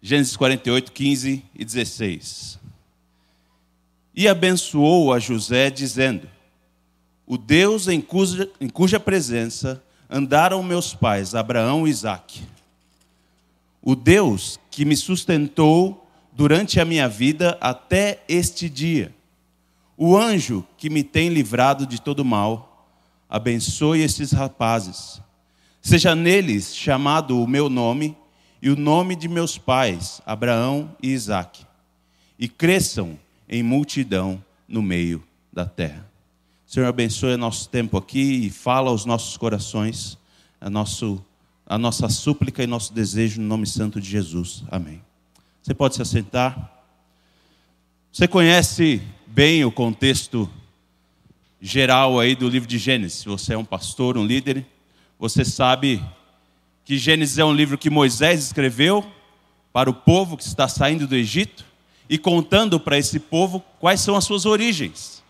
Gênesis 48, 15 e 16. E abençoou a José, dizendo: O Deus em cuja, em cuja presença andaram meus pais, Abraão e Isaque. O Deus que me sustentou durante a minha vida até este dia. O anjo que me tem livrado de todo mal, abençoe estes rapazes. Seja neles chamado o meu nome e o nome de meus pais, Abraão e Isaque, e cresçam em multidão no meio da terra. Senhor, abençoe nosso tempo aqui e fala aos nossos corações a, nosso, a nossa súplica e nosso desejo no nome santo de Jesus. Amém. Você pode se assentar. Você conhece bem o contexto geral aí do livro de Gênesis. Você é um pastor, um líder, você sabe que Gênesis é um livro que Moisés escreveu para o povo que está saindo do Egito e contando para esse povo quais são as suas origens.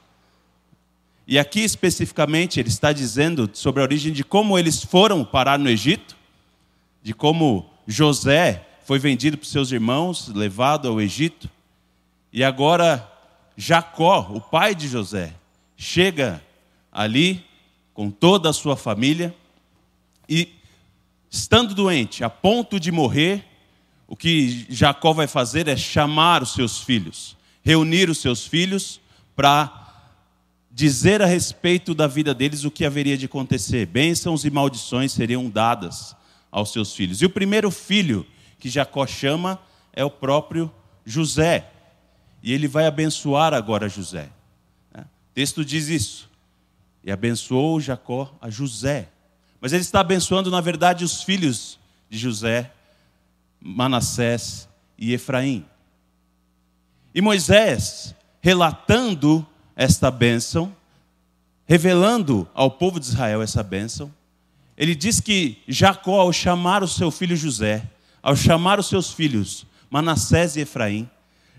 E aqui especificamente ele está dizendo sobre a origem de como eles foram parar no Egito, de como José foi vendido para seus irmãos, levado ao Egito, e agora Jacó, o pai de José, chega ali com toda a sua família e estando doente, a ponto de morrer, o que Jacó vai fazer é chamar os seus filhos, reunir os seus filhos para dizer a respeito da vida deles o que haveria de acontecer. Bênçãos e maldições seriam dadas aos seus filhos. E o primeiro filho que Jacó chama é o próprio José. E ele vai abençoar agora José. O texto diz isso. E abençoou Jacó a José. Mas ele está abençoando, na verdade, os filhos de José, Manassés e Efraim. E Moisés, relatando esta bênção, revelando ao povo de Israel essa bênção, ele diz que Jacó, ao chamar o seu filho José, ao chamar os seus filhos Manassés e Efraim,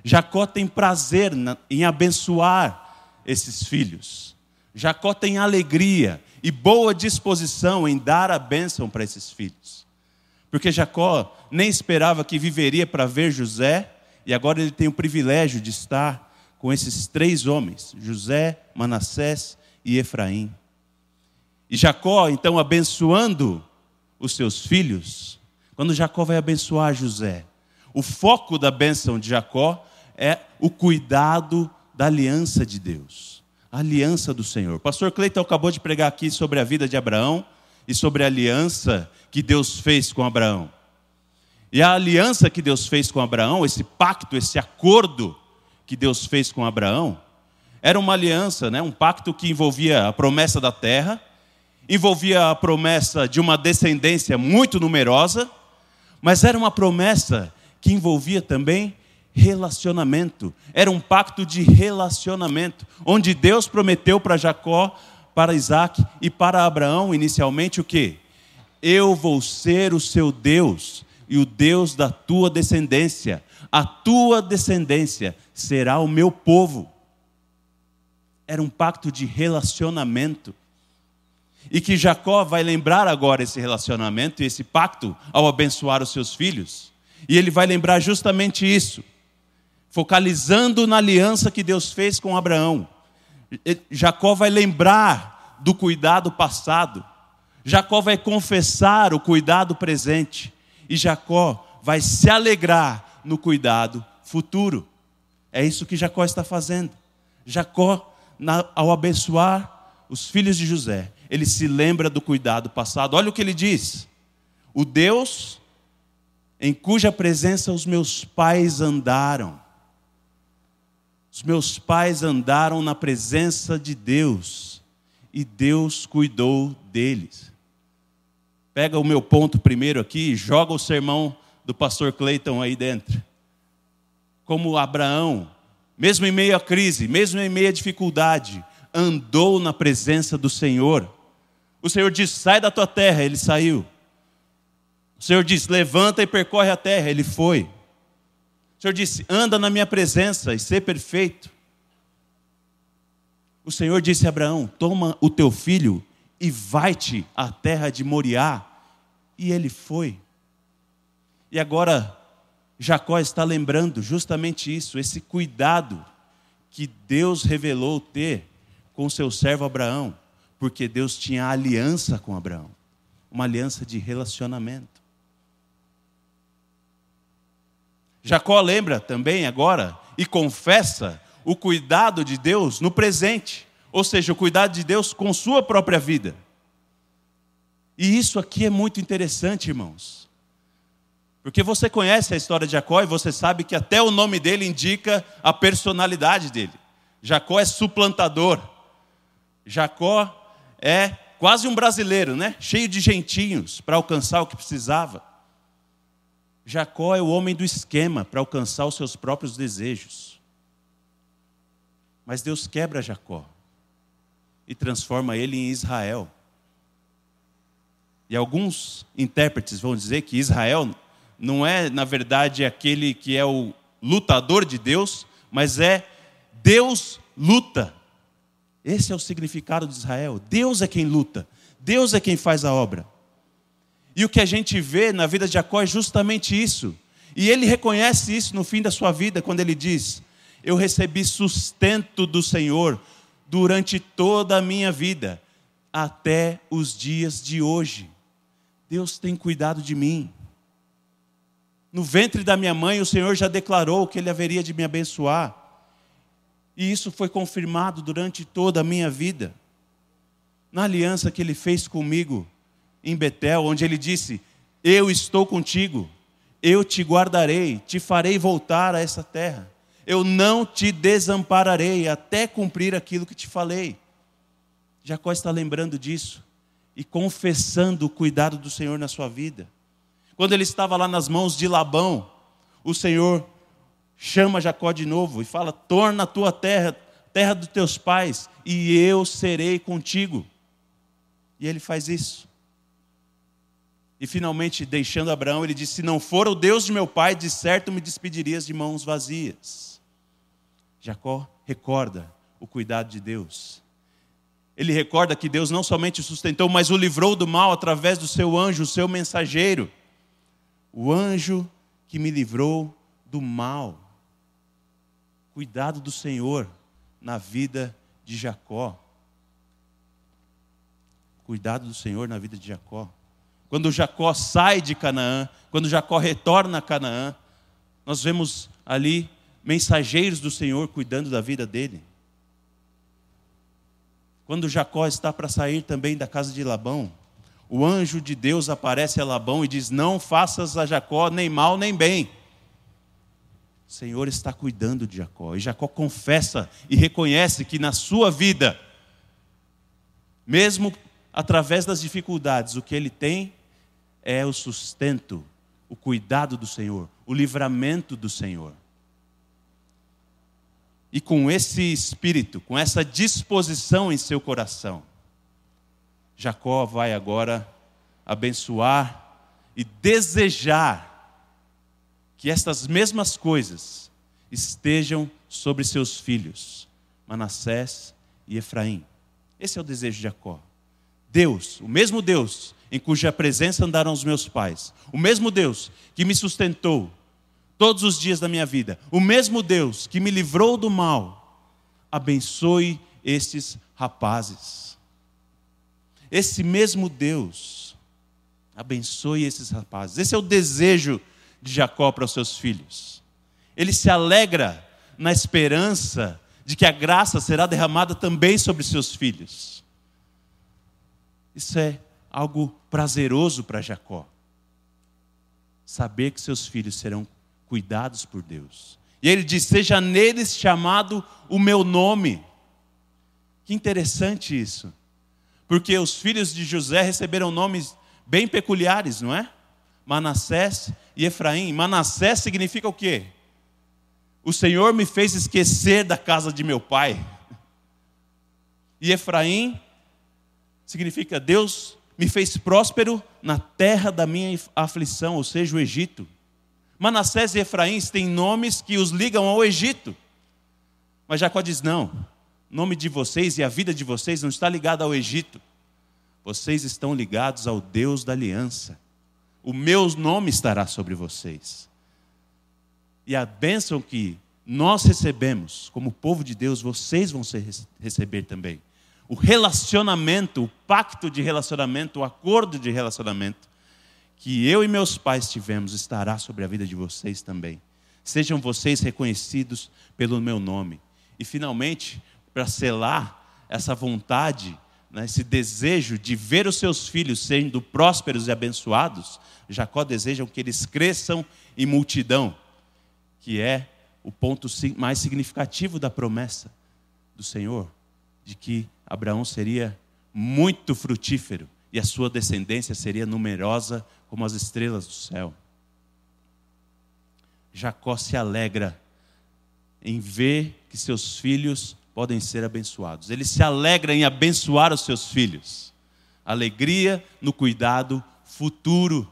Jacó tem prazer em abençoar esses filhos. Jacó tem alegria e boa disposição em dar a bênção para esses filhos. Porque Jacó nem esperava que viveria para ver José, e agora ele tem o privilégio de estar com esses três homens, José, Manassés e Efraim. E Jacó, então, abençoando os seus filhos, quando Jacó vai abençoar José, o foco da bênção de Jacó é o cuidado da aliança de Deus a aliança do Senhor. Pastor Cleiton acabou de pregar aqui sobre a vida de Abraão e sobre a aliança que Deus fez com Abraão. E a aliança que Deus fez com Abraão, esse pacto, esse acordo que Deus fez com Abraão, era uma aliança, né? um pacto que envolvia a promessa da terra, envolvia a promessa de uma descendência muito numerosa, mas era uma promessa que envolvia também relacionamento. Era um pacto de relacionamento, onde Deus prometeu para Jacó, para Isaac e para Abraão, inicialmente, o que? Eu vou ser o seu Deus e o Deus da tua descendência. A tua descendência será o meu povo. Era um pacto de relacionamento. E que Jacó vai lembrar agora esse relacionamento e esse pacto ao abençoar os seus filhos. E ele vai lembrar justamente isso focalizando na aliança que Deus fez com Abraão. Jacó vai lembrar do cuidado passado, Jacó vai confessar o cuidado presente, e Jacó vai se alegrar no cuidado futuro. É isso que Jacó está fazendo. Jacó, ao abençoar os filhos de José, ele se lembra do cuidado passado. Olha o que ele diz: O Deus em cuja presença os meus pais andaram os meus pais andaram na presença de Deus e Deus cuidou deles. Pega o meu ponto primeiro aqui e joga o sermão do pastor Cleiton aí dentro. Como Abraão, mesmo em meio à crise, mesmo em meio à dificuldade, andou na presença do Senhor. O Senhor disse: sai da tua terra, ele saiu. O Senhor disse: levanta e percorre a terra, ele foi. O Senhor disse: anda na minha presença e ser perfeito. O Senhor disse a Abraão: toma o teu filho e vai-te à terra de Moriá. E ele foi. E agora, Jacó está lembrando justamente isso, esse cuidado que Deus revelou ter com seu servo Abraão, porque Deus tinha aliança com Abraão, uma aliança de relacionamento. Jacó lembra também agora e confessa o cuidado de Deus no presente, ou seja, o cuidado de Deus com sua própria vida. E isso aqui é muito interessante, irmãos. Porque você conhece a história de Jacó e você sabe que até o nome dele indica a personalidade dele. Jacó é suplantador. Jacó é quase um brasileiro, né? Cheio de jeitinhos para alcançar o que precisava. Jacó é o homem do esquema para alcançar os seus próprios desejos. Mas Deus quebra Jacó e transforma ele em Israel. E alguns intérpretes vão dizer que Israel não é, na verdade, aquele que é o lutador de Deus, mas é Deus luta. Esse é o significado de Israel. Deus é quem luta, Deus é quem faz a obra. E o que a gente vê na vida de Jacó é justamente isso. E ele reconhece isso no fim da sua vida, quando ele diz: Eu recebi sustento do Senhor durante toda a minha vida, até os dias de hoje. Deus tem cuidado de mim. No ventre da minha mãe, o Senhor já declarou que Ele haveria de me abençoar. E isso foi confirmado durante toda a minha vida. Na aliança que Ele fez comigo em Betel, onde Ele disse: Eu estou contigo, eu te guardarei, te farei voltar a essa terra. Eu não te desampararei até cumprir aquilo que te falei. Jacó está lembrando disso e confessando o cuidado do Senhor na sua vida. Quando ele estava lá nas mãos de Labão, o Senhor chama Jacó de novo e fala: Torna a tua terra, terra dos teus pais, e eu serei contigo. E ele faz isso. E finalmente, deixando Abraão, ele disse: Se não for o Deus de meu pai, de certo me despedirias de mãos vazias. Jacó recorda o cuidado de Deus. Ele recorda que Deus não somente o sustentou, mas o livrou do mal através do seu anjo, o seu mensageiro o anjo que me livrou do mal. Cuidado do Senhor na vida de Jacó. Cuidado do Senhor na vida de Jacó. Quando Jacó sai de Canaã, quando Jacó retorna a Canaã, nós vemos ali mensageiros do Senhor cuidando da vida dele. Quando Jacó está para sair também da casa de Labão, o anjo de Deus aparece a Labão e diz: Não faças a Jacó nem mal nem bem. O Senhor está cuidando de Jacó. E Jacó confessa e reconhece que na sua vida, mesmo através das dificuldades, o que ele tem é o sustento, o cuidado do Senhor, o livramento do Senhor. E com esse espírito, com essa disposição em seu coração, Jacó vai agora abençoar e desejar que estas mesmas coisas estejam sobre seus filhos, Manassés e Efraim. Esse é o desejo de Jacó. Deus, o mesmo Deus em cuja presença andaram os meus pais, o mesmo Deus que me sustentou todos os dias da minha vida, o mesmo Deus que me livrou do mal, abençoe estes rapazes esse mesmo Deus abençoe esses rapazes. Esse é o desejo de Jacó para os seus filhos. Ele se alegra na esperança de que a graça será derramada também sobre seus filhos. Isso é algo prazeroso para Jacó. Saber que seus filhos serão cuidados por Deus. E ele diz: Seja neles chamado o meu nome. Que interessante isso porque os filhos de José receberam nomes bem peculiares, não é? Manassés e Efraim. Manassés significa o quê? O Senhor me fez esquecer da casa de meu pai. E Efraim significa Deus me fez próspero na terra da minha aflição, ou seja, o Egito. Manassés e Efraim têm nomes que os ligam ao Egito. Mas Jacó diz: não, o nome de vocês e a vida de vocês não está ligada ao Egito. Vocês estão ligados ao Deus da aliança. O meu nome estará sobre vocês. E a bênção que nós recebemos, como povo de Deus, vocês vão receber também. O relacionamento, o pacto de relacionamento, o acordo de relacionamento que eu e meus pais tivemos estará sobre a vida de vocês também. Sejam vocês reconhecidos pelo meu nome. E finalmente, para selar essa vontade, né, esse desejo de ver os seus filhos sendo prósperos e abençoados, Jacó deseja que eles cresçam em multidão, que é o ponto mais significativo da promessa do Senhor, de que Abraão seria muito frutífero e a sua descendência seria numerosa como as estrelas do céu. Jacó se alegra em ver que seus filhos podem ser abençoados. Ele se alegra em abençoar os seus filhos. Alegria no cuidado futuro.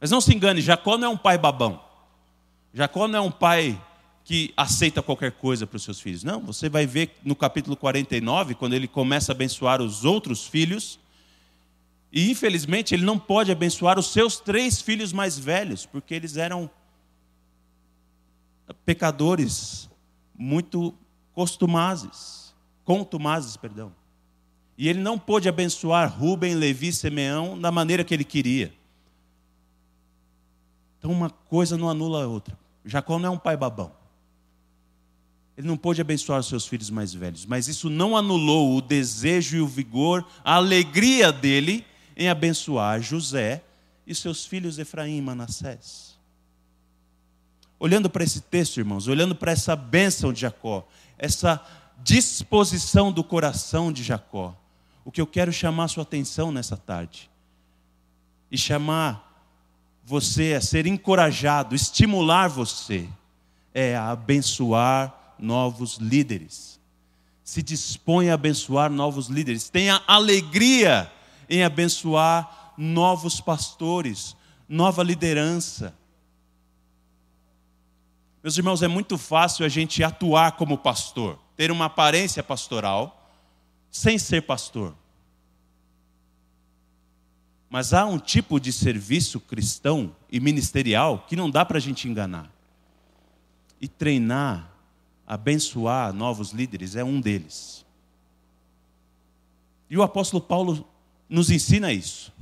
Mas não se engane, Jacó não é um pai babão. Jacó não é um pai que aceita qualquer coisa para os seus filhos. Não, você vai ver no capítulo 49, quando ele começa a abençoar os outros filhos, e infelizmente ele não pode abençoar os seus três filhos mais velhos, porque eles eram pecadores muito costumazes, contumazes, perdão. E ele não pôde abençoar Rubem, Levi, Simeão da maneira que ele queria. Então uma coisa não anula a outra. Jacó não é um pai babão. Ele não pôde abençoar os seus filhos mais velhos, mas isso não anulou o desejo e o vigor, a alegria dele em abençoar José e seus filhos Efraim e Manassés. Olhando para esse texto, irmãos, olhando para essa bênção de Jacó, essa disposição do coração de Jacó, o que eu quero chamar a sua atenção nessa tarde e chamar você a ser encorajado, estimular você, é a abençoar novos líderes. Se dispõe a abençoar novos líderes. Tenha alegria em abençoar novos pastores, nova liderança. Meus irmãos, é muito fácil a gente atuar como pastor, ter uma aparência pastoral, sem ser pastor. Mas há um tipo de serviço cristão e ministerial que não dá para a gente enganar. E treinar, abençoar novos líderes é um deles. E o apóstolo Paulo nos ensina isso.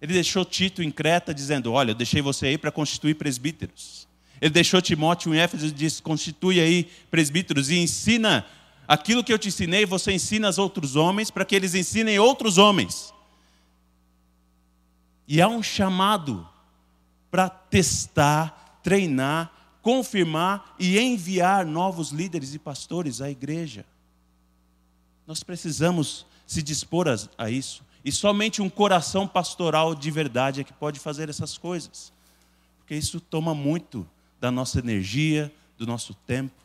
Ele deixou Tito em Creta dizendo: Olha, eu deixei você aí para constituir presbíteros. Ele deixou Timóteo em Éfeso e disse: Constitui aí presbíteros e ensina aquilo que eu te ensinei, você ensina aos outros homens para que eles ensinem outros homens. E há um chamado para testar, treinar, confirmar e enviar novos líderes e pastores à igreja. Nós precisamos se dispor a, a isso. E somente um coração pastoral de verdade é que pode fazer essas coisas. Porque isso toma muito da nossa energia, do nosso tempo.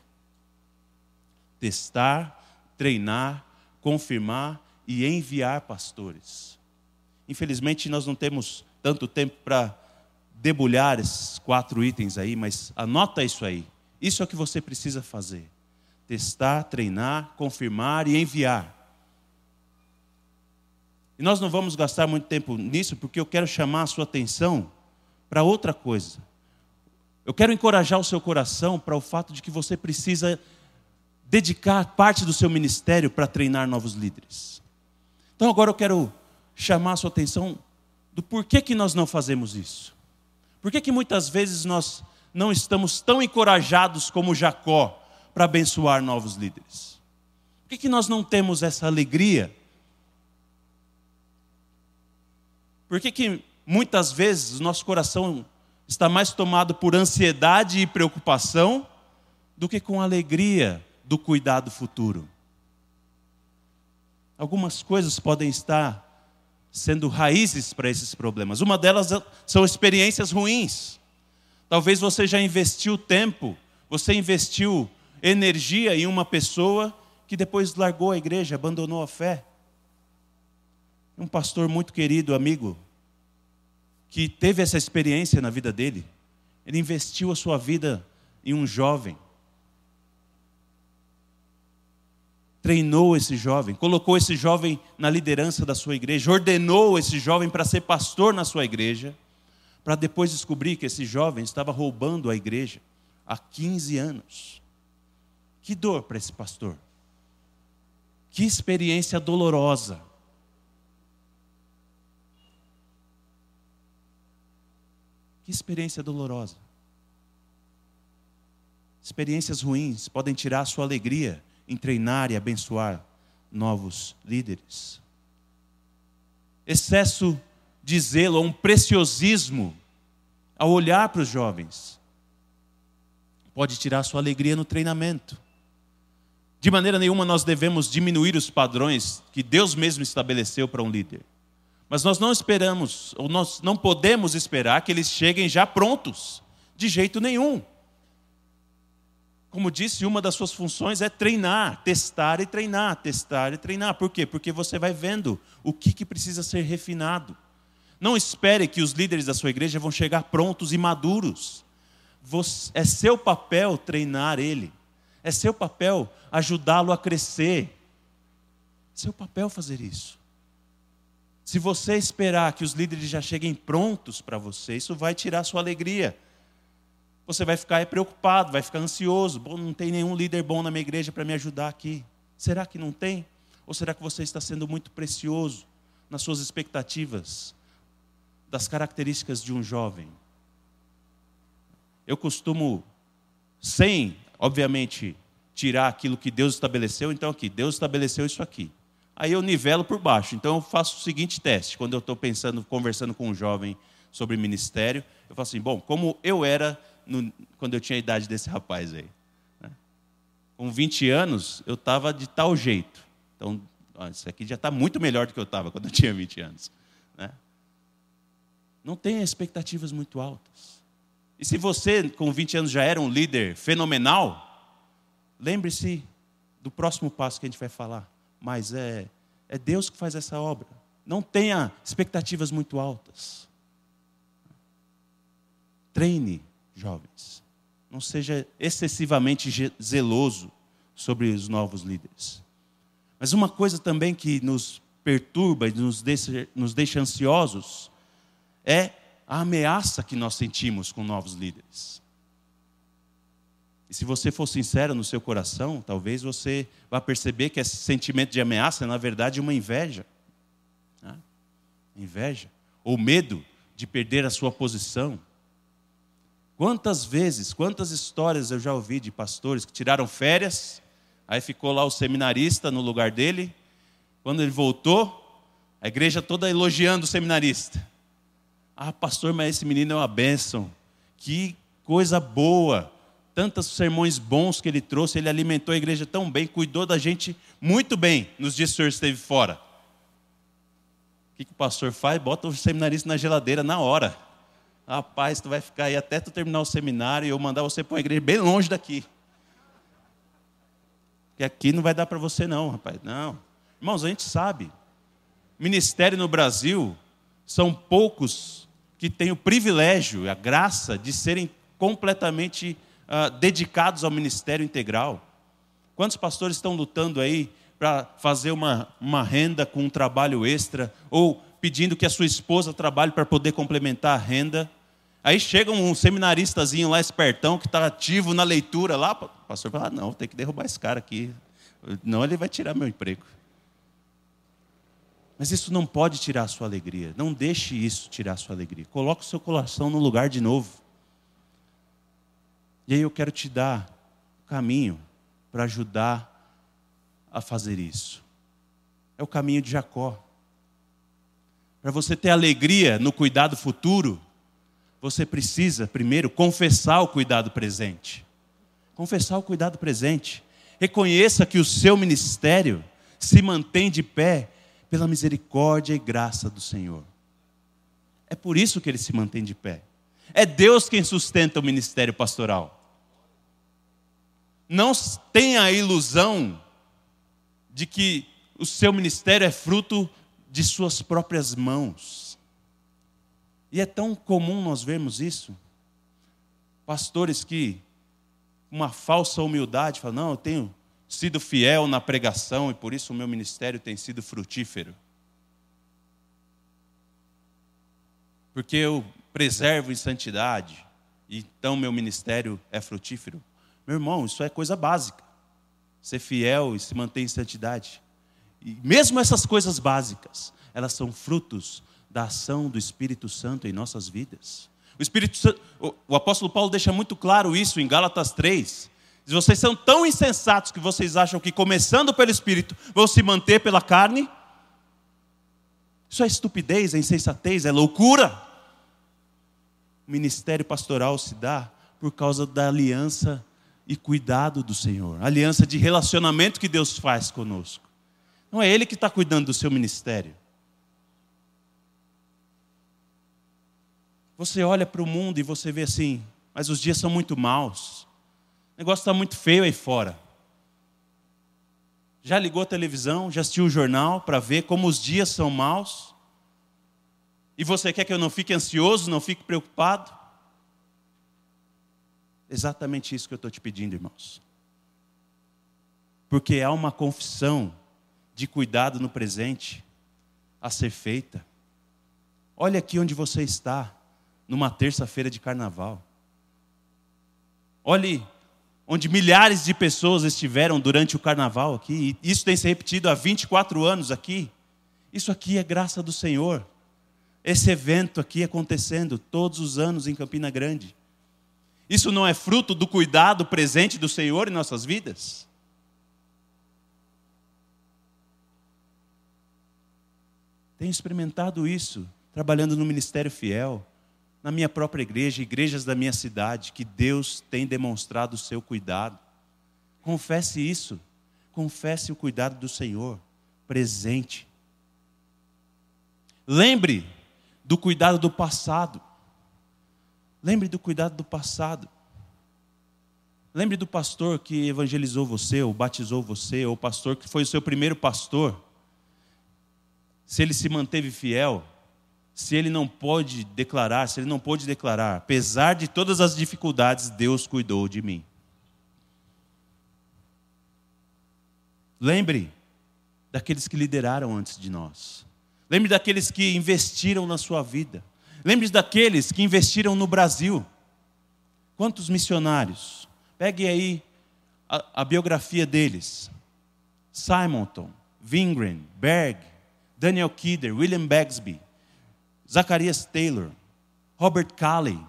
Testar, treinar, confirmar e enviar pastores. Infelizmente, nós não temos tanto tempo para debulhar esses quatro itens aí, mas anota isso aí. Isso é o que você precisa fazer: testar, treinar, confirmar e enviar. E nós não vamos gastar muito tempo nisso, porque eu quero chamar a sua atenção para outra coisa. Eu quero encorajar o seu coração para o fato de que você precisa dedicar parte do seu ministério para treinar novos líderes. Então agora eu quero chamar a sua atenção do porquê que nós não fazemos isso. Por que, que muitas vezes nós não estamos tão encorajados como Jacó para abençoar novos líderes? Por que, que nós não temos essa alegria? Por que, que muitas vezes nosso coração está mais tomado por ansiedade e preocupação do que com alegria do cuidado futuro? Algumas coisas podem estar sendo raízes para esses problemas. Uma delas são experiências ruins. Talvez você já investiu tempo, você investiu energia em uma pessoa que depois largou a igreja, abandonou a fé. Um pastor muito querido, amigo, que teve essa experiência na vida dele. Ele investiu a sua vida em um jovem. Treinou esse jovem, colocou esse jovem na liderança da sua igreja, ordenou esse jovem para ser pastor na sua igreja, para depois descobrir que esse jovem estava roubando a igreja há 15 anos. Que dor para esse pastor. Que experiência dolorosa. Que experiência dolorosa. Experiências ruins podem tirar a sua alegria em treinar e abençoar novos líderes. Excesso de zelo, um preciosismo ao olhar para os jovens, pode tirar sua alegria no treinamento. De maneira nenhuma nós devemos diminuir os padrões que Deus mesmo estabeleceu para um líder. Mas nós não esperamos, ou nós não podemos esperar que eles cheguem já prontos, de jeito nenhum. Como disse, uma das suas funções é treinar, testar e treinar, testar e treinar. Por quê? Porque você vai vendo o que, que precisa ser refinado. Não espere que os líderes da sua igreja vão chegar prontos e maduros. é seu papel treinar ele. É seu papel ajudá-lo a crescer. É seu papel fazer isso. Se você esperar que os líderes já cheguem prontos para você, isso vai tirar sua alegria. Você vai ficar preocupado, vai ficar ansioso. Bom, não tem nenhum líder bom na minha igreja para me ajudar aqui. Será que não tem? Ou será que você está sendo muito precioso nas suas expectativas das características de um jovem? Eu costumo, sem, obviamente, tirar aquilo que Deus estabeleceu, então aqui, Deus estabeleceu isso aqui aí eu nivelo por baixo. Então eu faço o seguinte teste, quando eu estou pensando, conversando com um jovem sobre ministério, eu falo assim, bom, como eu era no, quando eu tinha a idade desse rapaz aí. Né? Com 20 anos, eu estava de tal jeito. Então, ó, isso aqui já está muito melhor do que eu estava quando eu tinha 20 anos. Né? Não tenha expectativas muito altas. E se você, com 20 anos, já era um líder fenomenal, lembre-se do próximo passo que a gente vai falar mas é, é Deus que faz essa obra. Não tenha expectativas muito altas. Treine, jovens. Não seja excessivamente zeloso sobre os novos líderes. Mas uma coisa também que nos perturba e nos deixa, nos deixa ansiosos é a ameaça que nós sentimos com novos líderes. E se você for sincero no seu coração, talvez você vá perceber que esse sentimento de ameaça é, na verdade, uma inveja. Né? Inveja. Ou medo de perder a sua posição. Quantas vezes, quantas histórias eu já ouvi de pastores que tiraram férias, aí ficou lá o seminarista no lugar dele. Quando ele voltou, a igreja toda elogiando o seminarista. Ah, pastor, mas esse menino é uma bênção. Que coisa boa tantos sermões bons que ele trouxe, ele alimentou a igreja tão bem, cuidou da gente muito bem nos dias que o senhor esteve fora. O que, que o pastor faz? Bota o seminarista na geladeira na hora. Rapaz, tu vai ficar aí até tu terminar o seminário e eu mandar você para uma igreja bem longe daqui. Porque aqui não vai dar para você não, rapaz. Não. Irmãos, a gente sabe. Ministério no Brasil são poucos que têm o privilégio, a graça de serem completamente uh, dedicados ao ministério integral? Quantos pastores estão lutando aí para fazer uma, uma renda com um trabalho extra ou pedindo que a sua esposa trabalhe para poder complementar a renda? Aí chega um seminaristazinho lá, espertão, que está ativo na leitura lá, o pastor fala, ah, não, tem que derrubar esse cara aqui, não ele vai tirar meu emprego. Mas isso não pode tirar a sua alegria, não deixe isso tirar a sua alegria. Coloque o seu coração no lugar de novo. E aí eu quero te dar o caminho para ajudar a fazer isso. É o caminho de Jacó. Para você ter alegria no cuidado futuro, você precisa, primeiro, confessar o cuidado presente. Confessar o cuidado presente. Reconheça que o seu ministério se mantém de pé pela misericórdia e graça do Senhor. É por isso que ele se mantém de pé. É Deus quem sustenta o ministério pastoral. Não tenha a ilusão de que o seu ministério é fruto de suas próprias mãos. E é tão comum nós vermos isso. Pastores que, uma falsa humildade, falam: Não, eu tenho sido fiel na pregação e por isso o meu ministério tem sido frutífero. Porque eu preservo em santidade, então meu ministério é frutífero. Meu irmão, isso é coisa básica. Ser fiel e se manter em santidade. E mesmo essas coisas básicas, elas são frutos da ação do Espírito Santo em nossas vidas. O Espírito o apóstolo Paulo deixa muito claro isso em Gálatas 3. Diz, vocês são tão insensatos que vocês acham que começando pelo Espírito vão se manter pela carne? Isso é estupidez, é insensatez, é loucura. O ministério pastoral se dá por causa da aliança e cuidado do Senhor, aliança de relacionamento que Deus faz conosco. Não é Ele que está cuidando do seu ministério. Você olha para o mundo e você vê assim, mas os dias são muito maus. O negócio está muito feio aí fora. Já ligou a televisão, já assistiu o jornal para ver como os dias são maus? E você quer que eu não fique ansioso, não fique preocupado? Exatamente isso que eu estou te pedindo, irmãos. Porque há uma confissão de cuidado no presente a ser feita. Olha aqui onde você está, numa terça-feira de carnaval. Olhe onde milhares de pessoas estiveram durante o carnaval aqui, e isso tem se repetido há 24 anos aqui. Isso aqui é graça do Senhor. Esse evento aqui acontecendo todos os anos em Campina Grande. Isso não é fruto do cuidado presente do Senhor em nossas vidas? Tenho experimentado isso, trabalhando no ministério fiel, na minha própria igreja, igrejas da minha cidade, que Deus tem demonstrado o seu cuidado. Confesse isso. Confesse o cuidado do Senhor presente. Lembre do cuidado do passado. Lembre do cuidado do passado. Lembre do pastor que evangelizou você, ou batizou você, ou o pastor que foi o seu primeiro pastor. Se ele se manteve fiel, se ele não pode declarar, se ele não pôde declarar, apesar de todas as dificuldades, Deus cuidou de mim. Lembre daqueles que lideraram antes de nós. Lembre daqueles que investiram na sua vida. Lembre daqueles que investiram no Brasil. Quantos missionários? Pegue aí a, a biografia deles: Simonton, Wingren, Berg, Daniel Kidder, William Bagsby. Zacarias Taylor, Robert Calley.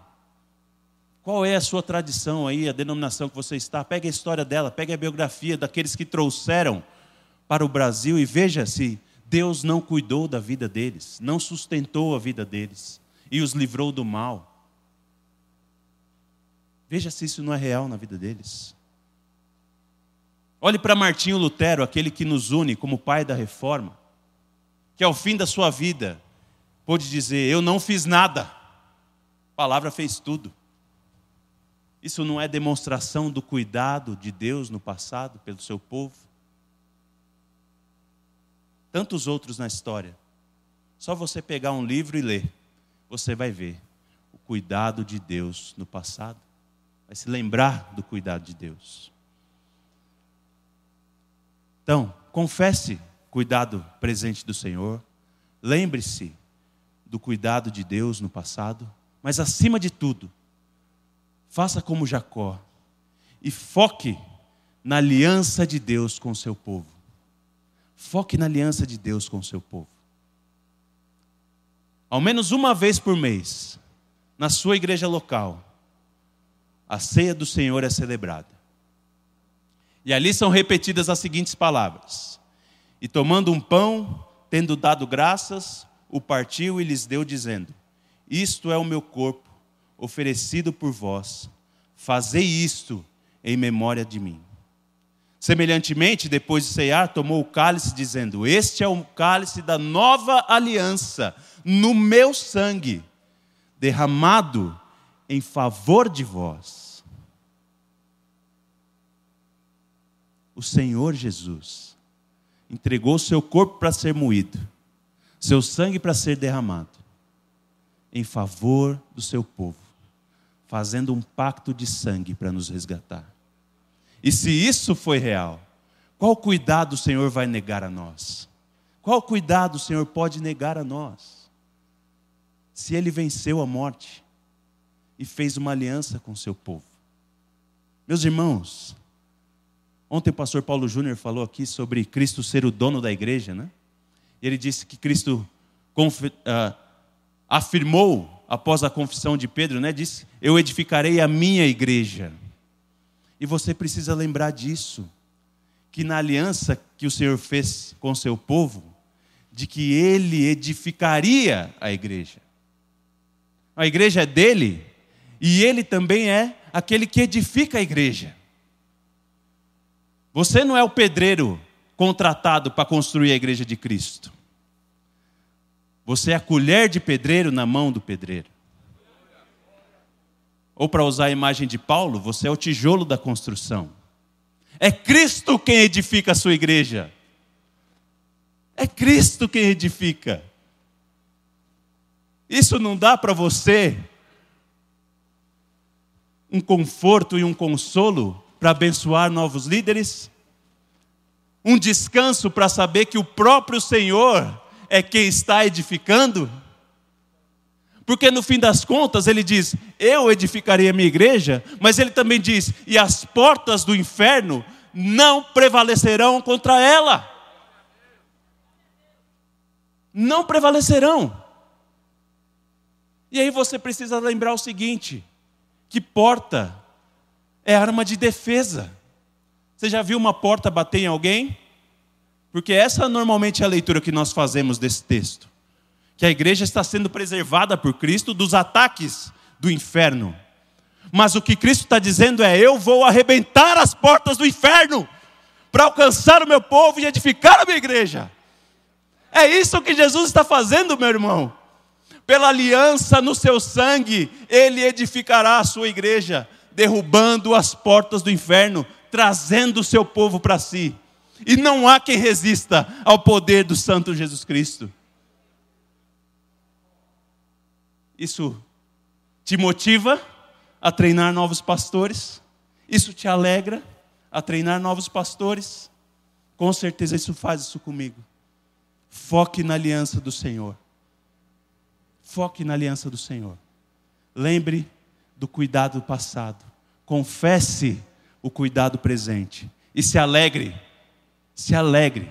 Qual é a sua tradição aí, a denominação que você está? Pegue a história dela, pegue a biografia daqueles que trouxeram para o Brasil e veja se Deus não cuidou da vida deles, não sustentou a vida deles e os livrou do mal. Veja se isso não é real na vida deles. Olhe para Martinho Lutero, aquele que nos une como pai da reforma, que ao fim da sua vida pôde dizer: Eu não fiz nada, a palavra fez tudo. Isso não é demonstração do cuidado de Deus no passado pelo seu povo? Tantos outros na história. Só você pegar um livro e ler, você vai ver o cuidado de Deus no passado. Vai se lembrar do cuidado de Deus. Então, confesse cuidado presente do Senhor. Lembre-se do cuidado de Deus no passado, mas acima de tudo, faça como Jacó e foque na aliança de Deus com o seu povo. Foque na aliança de Deus com o seu povo. Ao menos uma vez por mês, na sua igreja local, a ceia do Senhor é celebrada. E ali são repetidas as seguintes palavras: E tomando um pão, tendo dado graças, o partiu e lhes deu, dizendo: Isto é o meu corpo, oferecido por vós. Fazei isto em memória de mim. Semelhantemente, depois de ceiar, tomou o cálice, dizendo: Este é o cálice da nova aliança, no meu sangue, derramado em favor de vós. O Senhor Jesus entregou seu corpo para ser moído seu sangue para ser derramado em favor do seu povo, fazendo um pacto de sangue para nos resgatar. E se isso foi real, qual cuidado o Senhor vai negar a nós? Qual cuidado o Senhor pode negar a nós? se ele venceu a morte e fez uma aliança com o seu povo. Meus irmãos, ontem o pastor Paulo Júnior falou aqui sobre Cristo ser o dono da igreja, né? Ele disse que Cristo uh, afirmou após a confissão de Pedro, né? Disse: Eu edificarei a minha igreja. E você precisa lembrar disso, que na aliança que o Senhor fez com seu povo, de que ele edificaria a igreja. A igreja é dele e ele também é aquele que edifica a igreja. Você não é o pedreiro contratado para construir a igreja de Cristo. Você é a colher de pedreiro na mão do pedreiro. Ou para usar a imagem de Paulo, você é o tijolo da construção. É Cristo quem edifica a sua igreja. É Cristo quem edifica. Isso não dá para você um conforto e um consolo para abençoar novos líderes? Um descanso para saber que o próprio Senhor é quem está edificando? Porque no fim das contas ele diz: Eu edificarei a minha igreja, mas ele também diz: E as portas do inferno não prevalecerão contra ela. Não prevalecerão. E aí você precisa lembrar o seguinte: que porta é arma de defesa. Você já viu uma porta bater em alguém? Porque essa normalmente é a leitura que nós fazemos desse texto. Que a igreja está sendo preservada por Cristo dos ataques do inferno. Mas o que Cristo está dizendo é: eu vou arrebentar as portas do inferno para alcançar o meu povo e edificar a minha igreja. É isso que Jesus está fazendo, meu irmão pela aliança no seu sangue, ele edificará a sua igreja, derrubando as portas do inferno, trazendo o seu povo para si. E não há quem resista ao poder do Santo Jesus Cristo. Isso te motiva a treinar novos pastores? Isso te alegra a treinar novos pastores? Com certeza isso faz isso comigo. Foque na aliança do Senhor. Foque na aliança do Senhor. Lembre do cuidado passado. Confesse o cuidado presente. E se alegre, se alegre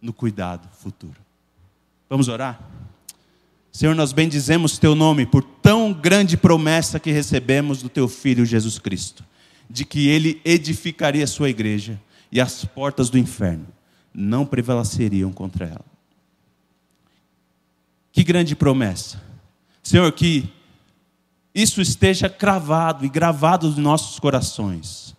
no cuidado futuro. Vamos orar? Senhor, nós bendizemos teu nome por tão grande promessa que recebemos do teu filho Jesus Cristo, de que ele edificaria a sua igreja e as portas do inferno não prevaleceriam contra ela. Que grande promessa. Senhor, que isso esteja cravado e gravado nos nossos corações,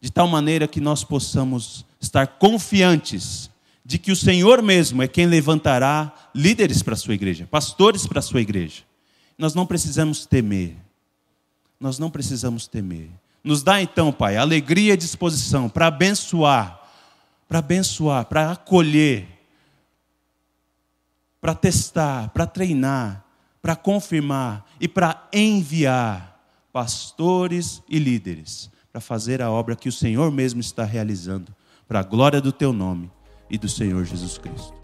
de tal maneira que nós possamos estar confiantes de que o Senhor mesmo é quem levantará líderes para a sua igreja, pastores para a sua igreja. Nós não precisamos temer. Nós não precisamos temer. Nos dá então, Pai, alegria e disposição para abençoar, para abençoar, para acolher para testar, para treinar, para confirmar e para enviar pastores e líderes para fazer a obra que o Senhor mesmo está realizando, para a glória do teu nome e do Senhor Jesus Cristo.